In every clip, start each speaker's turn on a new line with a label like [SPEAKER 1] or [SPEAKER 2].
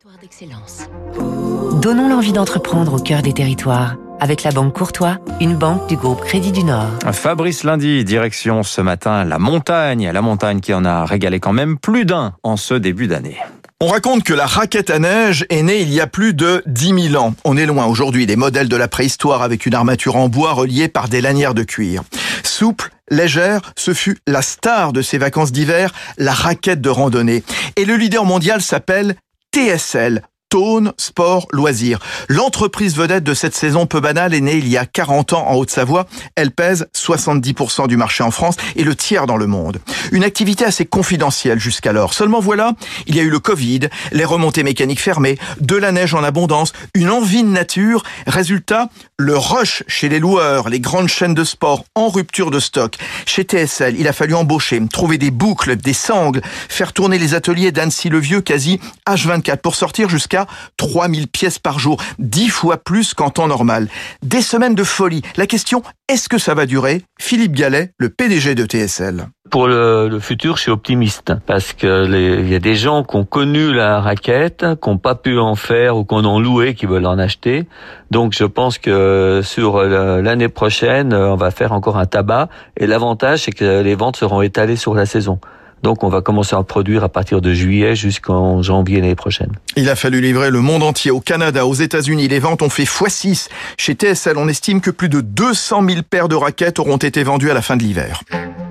[SPEAKER 1] Territoire d'excellence.
[SPEAKER 2] Donnons l'envie d'entreprendre au cœur des territoires avec la Banque Courtois, une banque du groupe Crédit du Nord.
[SPEAKER 3] Fabrice Lundi, direction ce matin la montagne, la montagne qui en a régalé quand même plus d'un en ce début d'année.
[SPEAKER 4] On raconte que la raquette à neige est née il y a plus de 10 000 ans. On est loin aujourd'hui des modèles de la préhistoire avec une armature en bois reliée par des lanières de cuir. Souple, légère, ce fut la star de ces vacances d'hiver, la raquette de randonnée. Et le leader mondial s'appelle TSL, Tone Sport Loisirs. L'entreprise vedette de cette saison peu banale est née il y a 40 ans en Haute-Savoie. Elle pèse 70% du marché en France et le tiers dans le monde. Une activité assez confidentielle jusqu'alors. Seulement voilà, il y a eu le Covid, les remontées mécaniques fermées, de la neige en abondance, une envie de nature. Résultat, le rush chez les loueurs, les grandes chaînes de sport en rupture de stock. Chez TSL, il a fallu embaucher, trouver des boucles, des sangles, faire tourner les ateliers d'Annecy-le-Vieux quasi H24 pour sortir jusqu'à 3000 pièces par jour, 10 fois plus qu'en temps normal. Des semaines de folie. La question, est-ce que ça va durer? Philippe Gallet, le PDG de TSL.
[SPEAKER 5] Pour le, futur, je suis optimiste parce que il y a des gens qui ont connu la raquette, qui n'ont pas pu en faire ou qu'on en loué, qui veulent en acheter. Donc, je pense que sur l'année prochaine, on va faire encore un tabac. Et l'avantage, c'est que les ventes seront étalées sur la saison. Donc on va commencer à produire à partir de juillet jusqu'en janvier l'année prochaine.
[SPEAKER 4] Il a fallu livrer le monde entier au Canada, aux États-Unis. Les ventes ont fait x6. Chez TSL, on estime que plus de 200 000 paires de raquettes auront été vendues à la fin de l'hiver.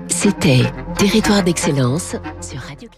[SPEAKER 1] C'était Territoire d'excellence sur Radio